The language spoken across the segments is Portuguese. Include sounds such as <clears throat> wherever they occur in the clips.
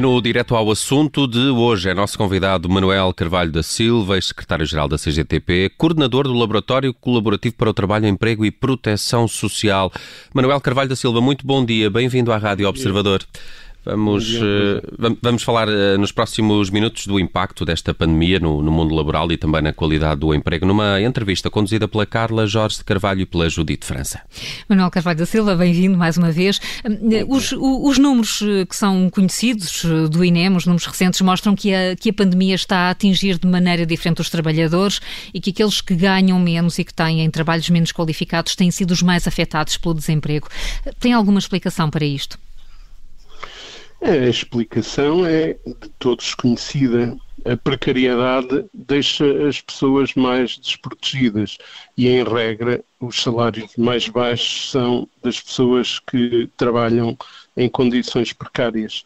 E no direto ao assunto de hoje é nosso convidado Manuel Carvalho da Silva, ex-secretário-geral da CGTP, coordenador do Laboratório Colaborativo para o Trabalho, Emprego e Proteção Social. Manuel Carvalho da Silva, muito bom dia, bem-vindo à Rádio Observador. Vamos, uh, vamos falar uh, nos próximos minutos do impacto desta pandemia no, no, mundo laboral e também na qualidade do emprego, numa entrevista conduzida pela Carla Jorge de Carvalho e pela Judite França. Manuel Carvalho da Silva, bem-vindo mais uma vez. Os, os, números que são conhecidos do INEM, os números recentes, mostram que a, que a pandemia está a atingir de maneira diferente os trabalhadores e que aqueles que ganham menos e que têm trabalhos menos qualificados têm sido os mais afetados pelo desemprego. Tem alguma explicação para isto? A explicação é de todos conhecida. A precariedade deixa as pessoas mais desprotegidas e, em regra, os salários mais baixos são das pessoas que trabalham em condições precárias.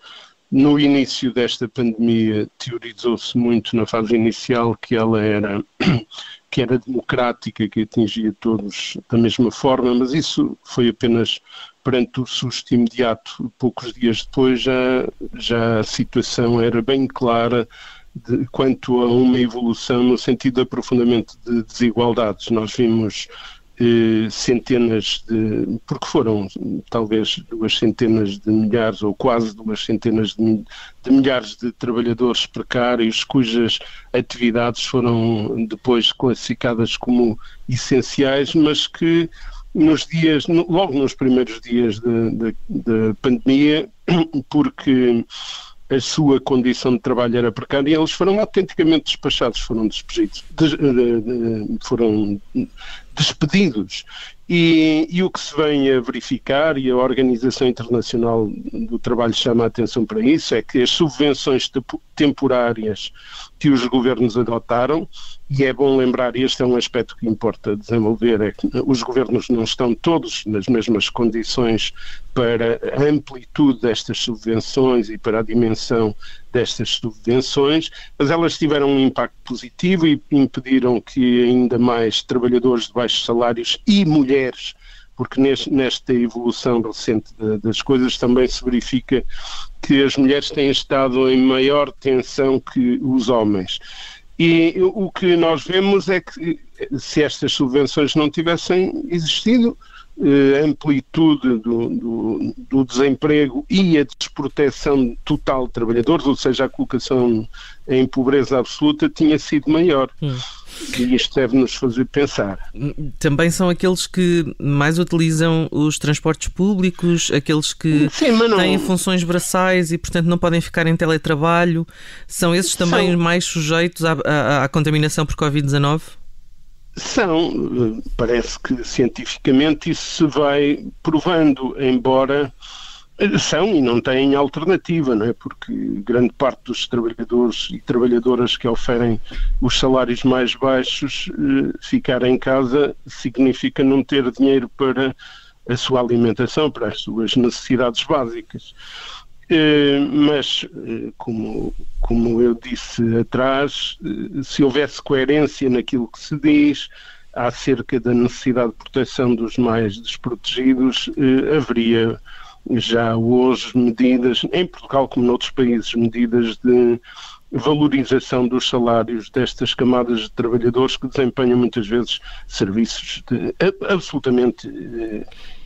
No início desta pandemia, teorizou-se muito na fase inicial que ela era que era democrática, que atingia todos da mesma forma, mas isso foi apenas perante o susto imediato. Poucos dias depois já, já a situação era bem clara de, quanto a uma evolução no sentido de aprofundamento de desigualdades. Nós vimos eh, centenas de, porque foram talvez duas centenas de milhares ou quase duas centenas de, de milhares de trabalhadores precários cujas atividades foram depois classificadas como essenciais, mas que nos dias, logo nos primeiros dias da pandemia, <coughs> porque a sua condição de trabalho era precária e eles foram autenticamente despachados, foram despedidos, foram despedidos. E, e, o que se vem a verificar, e a Organização Internacional do Trabalho chama a atenção para isso, é que as subvenções temporárias que os governos adotaram, e é bom lembrar, este é um aspecto que importa desenvolver, é que os governos não estão todos nas mesmas condições para a amplitude destas subvenções e para a dimensão destas subvenções, mas elas tiveram um impacto positivo e impediram que ainda mais trabalhadores de baixos salários e mulheres porque nesta evolução recente das coisas também se verifica que as mulheres têm estado em maior tensão que os homens. E o que nós vemos é que se estas subvenções não tivessem existido, amplitude do, do, do, desemprego e a desproteção total de trabalhadores, ou seja, a colocação em pobreza absoluta, tinha sido maior. Hum. E isto deve-nos fazer pensar. Também são aqueles que mais utilizam os transportes públicos, aqueles que Sim, não... têm funções braçais e, portanto, não podem ficar em teletrabalho. São esses também são... mais sujeitos à, à, à contaminação por Covid-19? São, parece que cientificamente isso se vai provando, embora são e não têm alternativa, não é? Porque grande parte dos trabalhadores e trabalhadoras que oferem os salários mais baixos eh, ficar em casa significa não ter dinheiro para a sua alimentação, para as suas necessidades básicas. Eh, mas, eh, como, como eu disse atrás, eh, se houvesse coerência naquilo que se diz acerca da necessidade de proteção dos mais desprotegidos, haveria já hoje medidas, em Portugal como noutros países, medidas de valorização dos salários destas camadas de trabalhadores que desempenham muitas vezes serviços de, absolutamente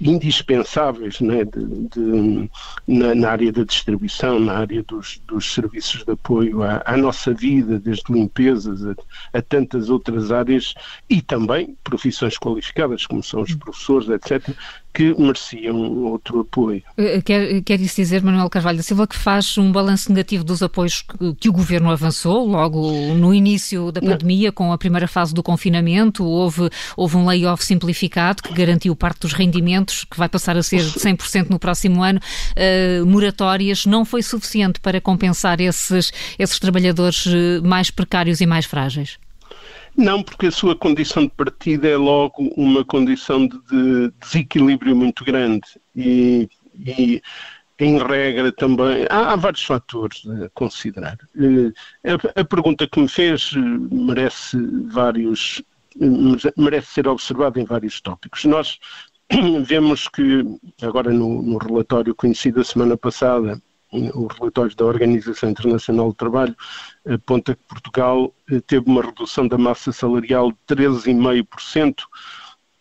indispensáveis né, de, de, na, na, área da distribuição, na área dos, dos serviços de apoio à, à, nossa vida, desde limpezas a, a, tantas outras áreas e também profissões qualificadas, como são os professores, etc., que mereciam outro apoio. Eh, quer, quer isso dizer, Manuel Carvalho da Silva, que faz um balanço negativo dos apoios que, que o Governo avançou logo no início da pandemia, Não. com a primeira fase do confinamento, houve, houve um layoff simplificado que garantiu parte dos rendimentos, que vai passar a ser de 100% no próximo ano, uh, moratórias, não foi suficiente para compensar esses, esses trabalhadores eh, mais precários e mais frágeis? Não, porque a sua condição de partida é logo uma condição de, de desequilíbrio muito grande e, e em regra também há, há, vários fatores a considerar. Eh, a, a, pergunta que me fez merece vários merece ser observada em vários tópicos. Nós <clears throat> vemos que agora no, no relatório conhecido a semana passada o relatório da Organização Internacional do Trabalho aponta que Portugal teve uma redução da massa salarial de 13,5%,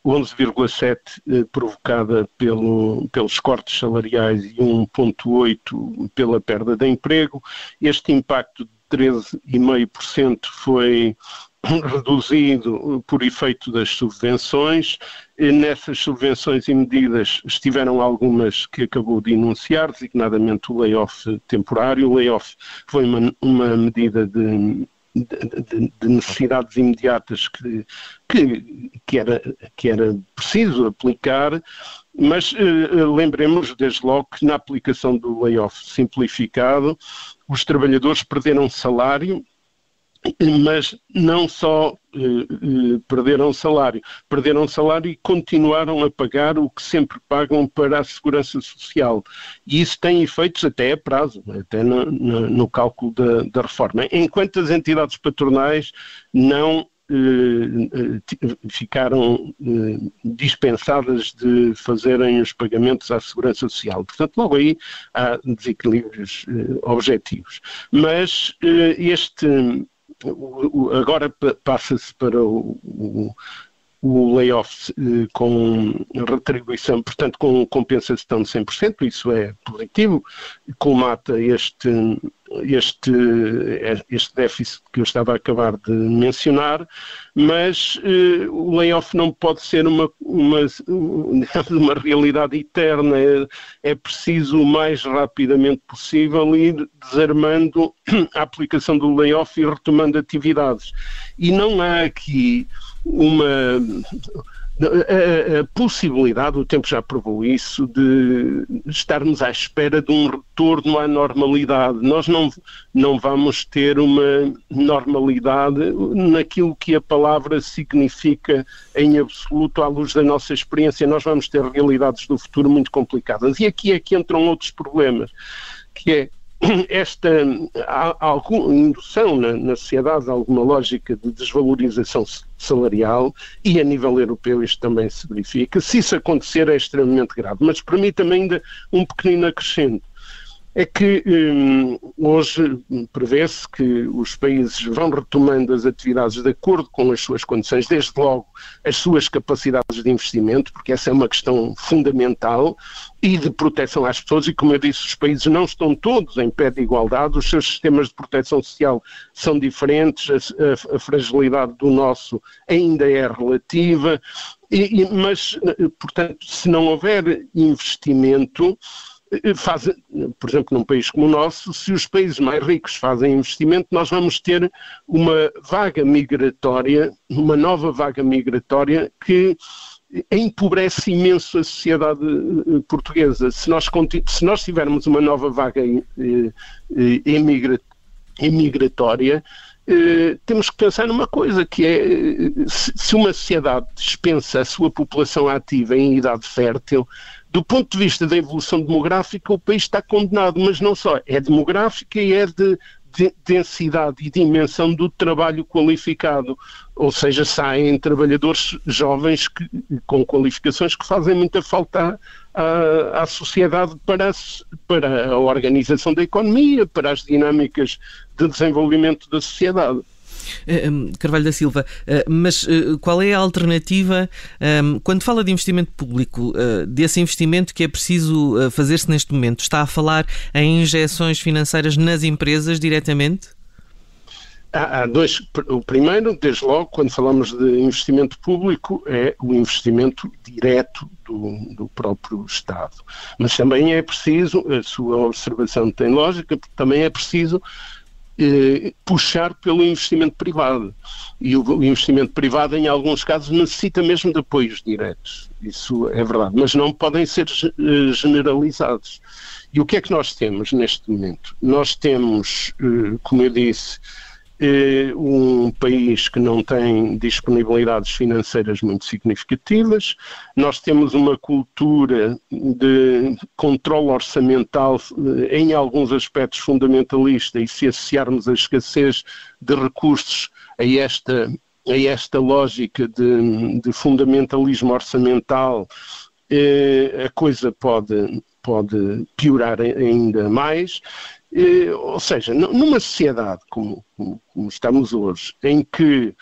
11,7% provocada pelo, pelos cortes salariais e 1,8% pela perda de emprego. Este impacto de 13,5% foi <coughs> reduzido por efeito das subvenções. E nessas subvenções e medidas estiveram algumas que acabou de enunciar, designadamente o layoff temporário. O layoff foi uma, uma medida de, de, de, necessidades imediatas que, que, que, era, que era preciso aplicar, mas eh, lembremos desde logo que na aplicação do layoff simplificado, os trabalhadores perderam salário mas não só eh, eh, perderam salário, perderam salário e continuaram a pagar o que sempre pagam para a segurança social. E isso tem efeitos até a prazo, até no, no, no cálculo da, da, reforma. Enquanto as entidades patronais não eh, eh ficaram dispensadas de fazerem os pagamentos à segurança social. Portanto, logo aí há desequilíbrios objetivos. Mas este agora passa-se para o, o, o layoff eh, com retribuição, portanto, com compensação de 100%, isso é positivo, colmata este, este, este déficit que eu estava a acabar de mencionar, mas uh, o layoff não pode ser uma, uma, <laughs> uma realidade eterna, é, é preciso o mais rapidamente possível ir desarmando a aplicação do layoff e retomando atividades. E não há aqui uma a, a, possibilidade, o tempo já provou isso, de estarmos à espera de um retorno à normalidade. Nós não, não vamos ter uma normalidade naquilo que a palavra significa em absoluto à luz da nossa experiência. Nós vamos ter realidades do futuro muito complicadas. E aqui é que entram outros problemas, que é <clears throat> esta alguma indução na, na sociedade, alguma lógica de desvalorização salarial e a nível europeu isto também se verifica. Se isso acontecer é extremamente grave, mas permita-me ainda um pequenino acrescento é que hum, hoje prevê-se que os países vão retomando as atividades de acordo com as suas condições, desde logo as suas capacidades de investimento, porque essa é uma questão fundamental, e de proteção às pessoas, e como eu disse, os países não estão todos em pé de igualdade, os seus sistemas de proteção social são diferentes, a, a, fragilidade do nosso ainda é relativa, e, e, mas, portanto, se não houver investimento, eh, faz, por exemplo, num país como o nosso, se os países mais ricos fazem investimento, nós vamos ter uma vaga migratória, uma nova vaga migratória que empobrece imenso a sociedade eh, portuguesa. Se nós, se nós tivermos uma nova vaga emigratória, eh, temos que pensar numa coisa, que é se uma sociedade dispensa a sua população ativa em idade fértil, do ponto de vista da evolução demográfica, o país está condenado, mas não só, é demográfica e é de, de densidade e dimensão do trabalho qualificado. Ou seja, saem trabalhadores jovens que, com qualificações que fazem muita falta à, à sociedade para, para a organização da economia, para as dinâmicas de desenvolvimento da sociedade. Eh, ehm, Carvalho da Silva, eh, mas eh, qual é a alternativa ehm, quando fala de investimento público, desse investimento que é preciso fazer-se neste momento? Está a falar em injeções financeiras nas empresas diretamente? Há, dois. O primeiro, desde logo, quando falamos de investimento público, é o investimento direto do, do, próprio Estado. Mas também é preciso, a sua observação tem lógica, também é preciso eh, puxar pelo investimento privado. E o, investimento privado, em alguns casos, necessita mesmo de apoios diretos. Isso é verdade. Mas não podem ser eh, generalizados. E o que é que nós temos neste momento? Nós temos, eh, como eu disse, um país que não tem disponibilidades financeiras muito significativas. Nós temos uma cultura de controle orçamental eh, em alguns aspectos fundamentalista e se associarmos a escassez de recursos a esta, a esta lógica de, de fundamentalismo orçamental, eh, a coisa pode, pode piorar ainda mais. Ou seja, numa sociedade como, como, estamos hoje, em que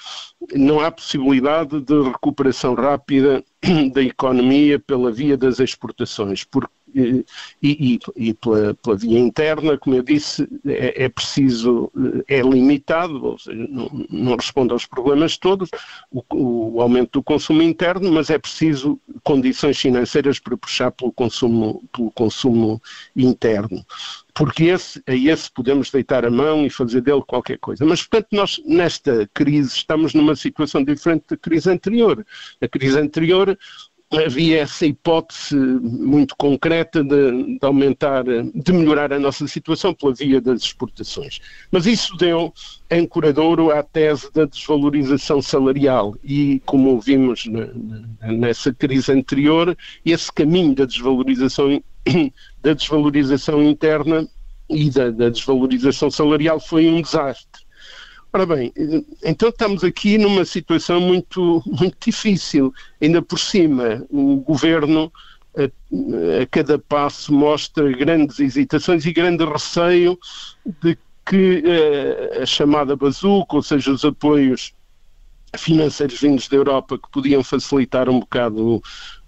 não há possibilidade de recuperação rápida <clears throat> da economia pela via das exportações, porque e, e, e pela, pela, via interna, como eu disse, é, é preciso, é limitado, ou seja, não, não, responde aos problemas todos, o, o, aumento do consumo interno, mas é preciso condições financeiras para puxar pelo consumo, pelo consumo interno. Porque esse, a esse podemos deitar a mão e fazer dele qualquer coisa. Mas, portanto, nós, nesta crise, estamos numa situação diferente da crise anterior. A crise anterior havia essa hipótese muito concreta de, de, aumentar, de melhorar a nossa situação pela via das exportações. Mas isso deu ancoradouro à tese da desvalorização salarial e, como vimos na, na, nessa crise anterior, esse caminho da desvalorização, <coughs> da desvalorização interna e da, da desvalorização salarial foi um desastre. Ora bem, então estamos aqui numa situação muito, muito difícil. Ainda por cima, o governo a, a cada passo mostra grandes hesitações e grande receio de que a, eh, a chamada bazuca, ou seja, os apoios financeiros vindos da Europa que podiam facilitar um bocado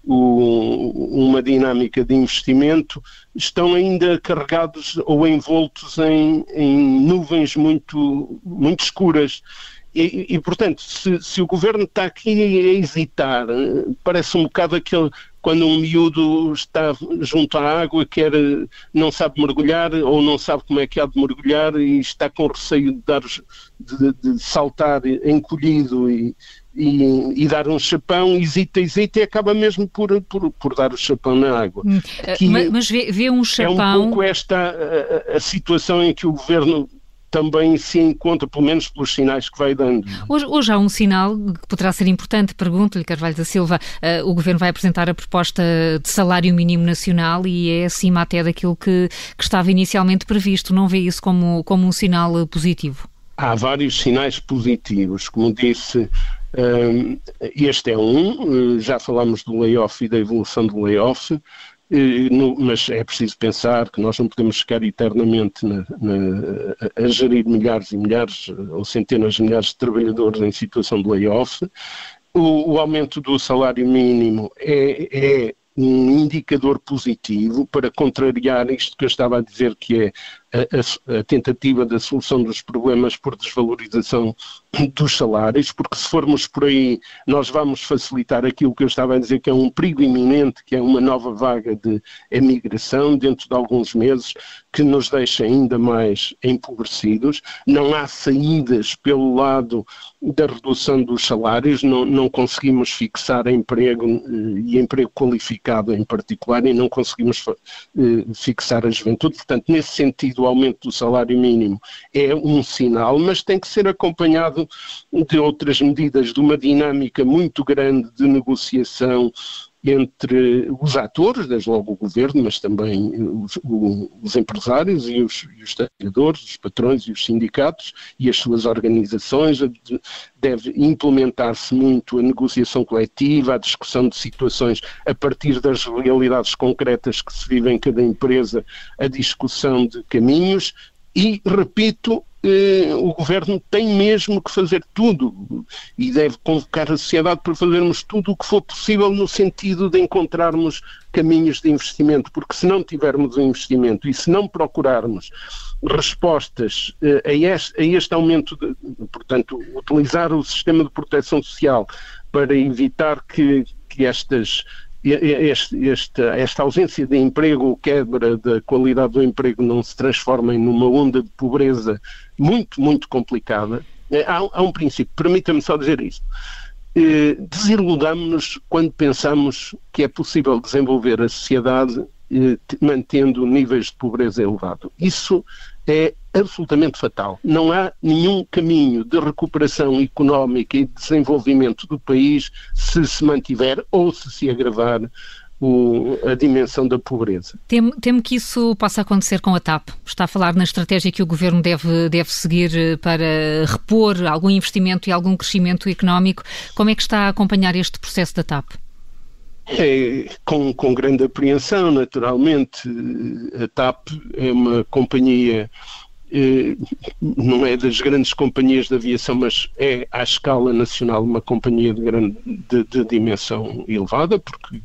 o, uma dinâmica de investimento, estão ainda carregados ou envoltos em, em nuvens muito, muito escuras. E, e, portanto, se, se, o governo está aqui a hesitar, parece um bocado aquele quando um miúdo está junto à água, quer, não sabe mergulhar ou não sabe como é que há de mergulhar e está com receio de, dar, de, de saltar encolhido e, e, e, dar um chapão, hesita, hesita e acaba mesmo por, por, por dar o chapão na água. Hum, mas, mas vê, vê, um chapão... É um pouco esta a, a, situação em que o governo também se encontra, pelo menos pelos sinais que vai dando. Hoje, hoje há um sinal que poderá ser importante, pergunto-lhe, Carvalho da Silva, uh, o Governo vai apresentar a proposta de salário mínimo nacional e é acima até daquilo que, que estava inicialmente previsto. Não vê isso como, como um sinal positivo? Há vários sinais positivos. Como disse, este é um, eh, já falámos do layoff e da evolução do layoff, eh, mas é preciso pensar que nós não podemos ficar eternamente na, na, a gerir milhares e milhares ou centenas de milhares de trabalhadores em situação de layoff. O, o aumento do salário mínimo é, é um indicador positivo para contrariar isto que eu estava a dizer, que é a, a, tentativa da solução dos problemas por desvalorização <clears throat> dos salários, porque se formos por aí, nós vamos facilitar aquilo que eu estava a dizer, que é um perigo iminente, que é uma nova vaga de emigração dentro de alguns meses, que nos deixa ainda mais empobrecidos. Não há saídas pelo lado da redução dos salários, não, não conseguimos fixar emprego eh, e emprego qualificado em particular, e não conseguimos eh, fixar a juventude. Portanto, nesse sentido, do aumento do salário mínimo é um sinal, mas tem que ser acompanhado de outras medidas, de uma dinâmica muito grande de negociação entre os atores, desde logo o governo, mas também os, os empresários e os, e os, trabalhadores, os patrões e os sindicatos e as suas organizações. Deve implementar-se muito a negociação coletiva, a discussão de situações a partir das realidades concretas que se vivem em cada empresa, a discussão de caminhos e, repito, eh, o governo tem mesmo que fazer tudo e deve convocar a sociedade para fazermos tudo o que for possível no sentido de encontrarmos caminhos de investimento, porque se não tivermos um investimento e se não procurarmos respostas eh, a, este, a este aumento, de, portanto, utilizar o sistema de proteção social para evitar que, que estas este, este, esta ausência de emprego quebra da qualidade do emprego não se transformem numa onda de pobreza muito, muito complicada, é, há, há um princípio, permita-me só dizer isto. Eh, desiludamos-nos quando pensamos que é possível desenvolver a sociedade eh, mantendo níveis de pobreza elevado. Isso é absolutamente fatal. Não há nenhum caminho de recuperação económica e de desenvolvimento do país se se mantiver ou se se agravar o, a dimensão da pobreza. Temo, temo, que isso possa acontecer com a TAP. Está a falar na estratégia que o Governo deve, deve seguir eh, para repor algum investimento e algum crescimento económico. Como é que está a acompanhar este processo da TAP? É, com, com grande apreensão, naturalmente. A TAP é uma companhia eh, não é das grandes companhias de aviação, mas é à escala nacional uma companhia de, grande, de, de dimensão elevada, porque,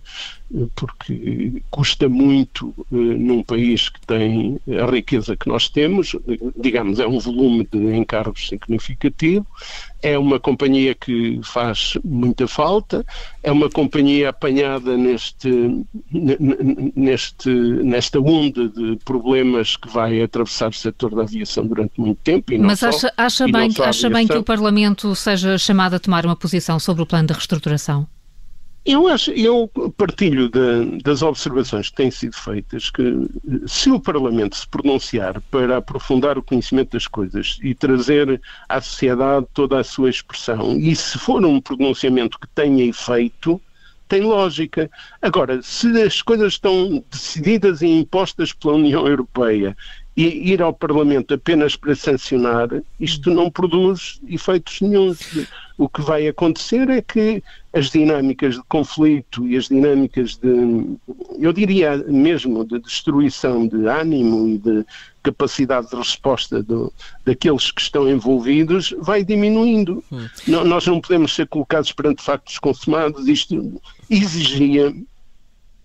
porque custa muito eh, num país que tem a riqueza que nós temos, digamos, é um volume de encargos significativo, é uma companhia que faz muita falta, é uma companhia apanhada neste, neste, nesta onda de problemas que vai atravessar o setor da aviação durante muito tempo. Mas só, acha, acha bem, acha bem que o Parlamento seja chamado a tomar uma posição sobre o plano de reestruturação? Eu, acho, eu partilho de, das observações que têm sido feitas que se o Parlamento se pronunciar para aprofundar o conhecimento das coisas e trazer à sociedade toda a sua expressão, e se for um pronunciamento que tenha efeito, tem lógica. Agora, se as coisas estão decididas e impostas pela União Europeia e ir ao Parlamento apenas para sancionar, isto não produz efeitos nenhums. O que vai acontecer é que as dinâmicas de conflito e as dinâmicas de, eu diria mesmo, de destruição de ânimo e de capacidade de resposta do, daqueles que estão envolvidos vai diminuindo. Hum. Não, nós não podemos ser colocados perante factos consumados. Isto exigia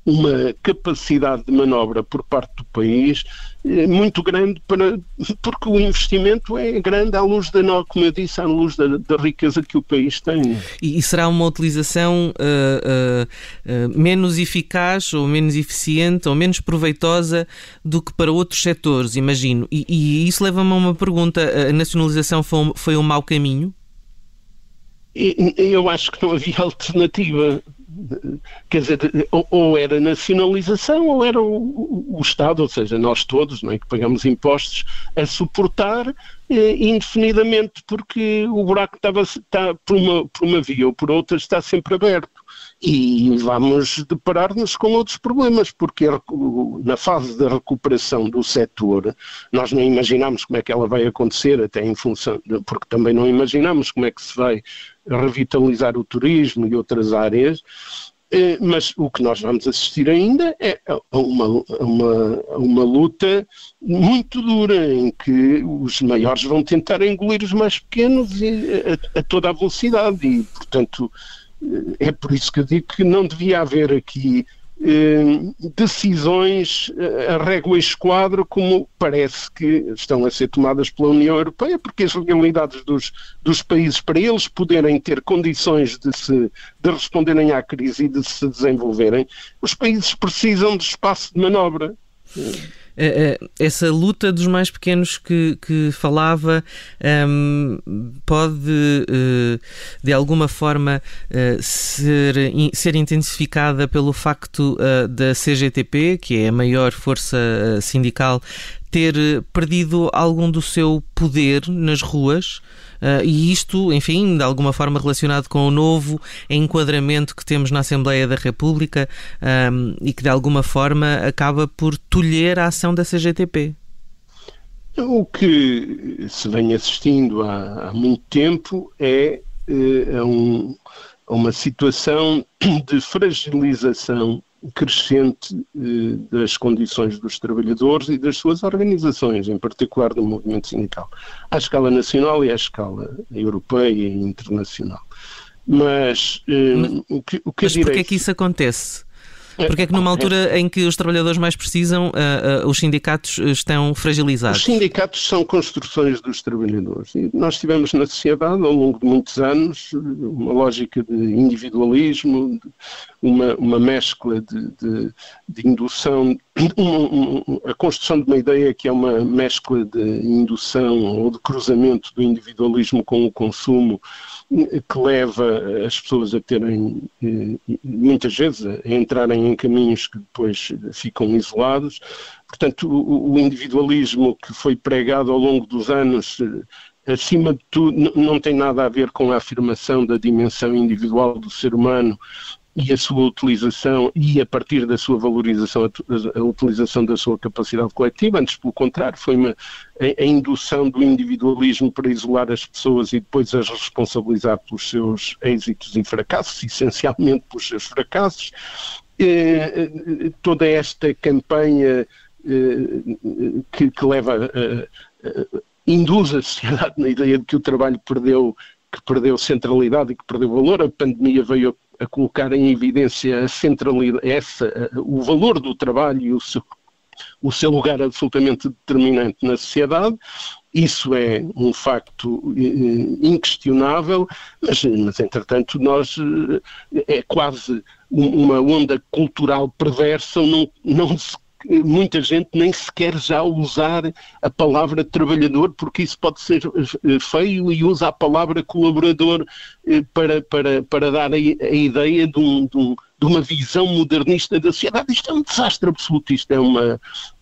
uma capacidade de manobra por parte do país eh, muito grande para porque o investimento é grande à luz da como eu disse, à luz da, da riqueza que o país tem. E, e será uma utilização uh, uh, uh, menos eficaz ou menos eficiente ou menos proveitosa do que para outros setores, imagino. E, e isso leva-me a uma pergunta: a nacionalização foi um, foi um mau caminho? Eu acho que não havia <laughs> alternativa quer dizer, ou, era nacionalização ou era o, o, Estado, ou seja, nós todos, não é, que pagamos impostos, a suportar eh, indefinidamente, porque o buraco estava, está por uma, por uma via ou por outra está sempre aberto. E vamos deparar-nos com outros problemas, porque na fase da recuperação do setor, nós não imaginamos como é que ela vai acontecer, até em função, porque também não imaginamos como é que se vai revitalizar o turismo e outras áreas, eh, mas o que nós vamos assistir ainda é uma, uma, uma luta muito dura em que os maiores vão tentar engolir os mais pequenos a, a toda a velocidade. E, portanto, eh, é por isso que eu digo que não devia haver aqui eh, decisões eh, a régua esquadro como parece que estão a ser tomadas pela União Europeia, porque as legalidades dos, dos países, para eles poderem ter condições de, se, de responderem à crise e de se desenvolverem, os países precisam de espaço de manobra. Eh, eh, essa luta dos mais pequenos que, que falava um, ehm, pode uh, de alguma forma uh, ser, ser intensificada pelo facto uh, da CGTP, que é a maior força sindical, ter perdido algum do seu poder nas ruas. Uh, e isto, enfim, de alguma forma relacionado com o novo enquadramento que temos na Assembleia da República um, e que de alguma forma acaba por tolher a ação da CGTP. O que se vem assistindo há, há muito tempo é, é um, uma situação de fragilização crescente eh, das condições dos trabalhadores e das suas organizações, em particular do movimento sindical, à escala nacional e à escala europeia e internacional. Mas, eh, mas o que, o que mas porquê é que isso acontece? Porque é que numa altura em que os trabalhadores mais precisam, uh, uh, os sindicatos estão fragilizados? Os sindicatos são construções dos trabalhadores. E nós tivemos na sociedade, ao longo de muitos anos, uma lógica de individualismo, uma, uma mescla de, de, de indução, <coughs> a construção de uma ideia que é uma mescla de indução ou de cruzamento do individualismo com o consumo que leva as pessoas a terem, eh, muitas vezes, a entrarem em caminhos que depois ficam isolados. Portanto, o, individualismo que foi pregado ao longo dos anos eh, acima de tudo, não tem nada a ver com a afirmação da dimensão individual do ser humano e a sua utilização e a partir da sua valorização a, utilização da sua capacidade coletiva, antes pelo contrário, foi uma, a, indução do individualismo para isolar as pessoas e depois as responsabilizar pelos seus êxitos e fracassos, essencialmente pelos seus fracassos. Eh, eh, toda esta campanha eh, que, que, leva induz a sociedade <laughs> na ideia de que o trabalho perdeu que perdeu centralidade e que perdeu valor. A pandemia veio a, colocar em evidência a centralidade, essa, o valor do trabalho e o seu, o seu lugar absolutamente determinante na sociedade. Isso é um facto eh, inquestionável, mas, mas entretanto nós eh, é quase uma onda cultural perversa, não, não se muita gente nem sequer já usar a palavra trabalhador, porque isso pode ser eh, feio, e usa a palavra colaborador eh, para, para, para dar a, a ideia de, um, de, um, de, uma visão modernista da sociedade. Isto é um desastre absoluto. Isto é uma.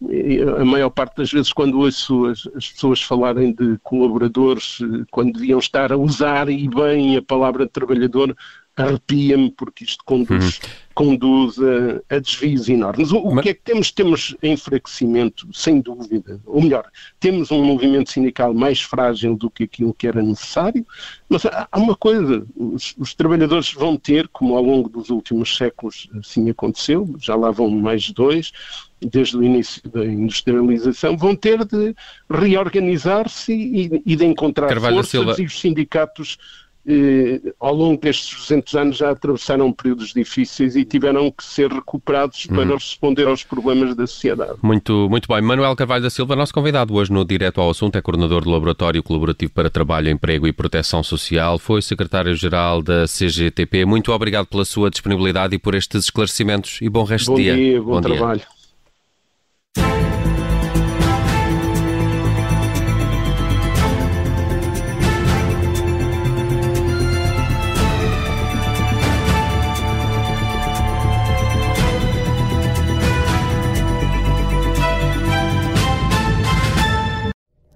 Eh, a maior parte das vezes, quando ouço as, as pessoas falarem de colaboradores, quando deviam estar a usar e bem a palavra trabalhador, arrepia-me porque isto conduz, uhum. conduz a, a, desvios enormes. O, Mas... o, que é que temos? Temos enfraquecimento, sem dúvida. Ou melhor, temos um movimento sindical mais frágil do que aquilo que era necessário, mas há uma coisa, os, os trabalhadores vão ter, como ao longo dos últimos séculos assim aconteceu, já lá vão mais dois, desde o início da industrialização, vão ter de reorganizar-se e, e, de encontrar Carvalho forças Silva. e os sindicatos eh, ao longo destes 200 anos já atravessaram períodos difíceis e tiveram que ser recuperados para uhum. responder aos problemas da sociedade. Muito, muito bem. Manuel Carvalho da Silva, nosso convidado hoje no Direto ao Assunto, é coordenador do Laboratório Colaborativo para Trabalho, Emprego e Proteção Social, foi secretário-geral da CGTP. Muito obrigado pela sua disponibilidade e por estes esclarecimentos e bom resto bom de dia. dia bom, bom trabalho. Dia.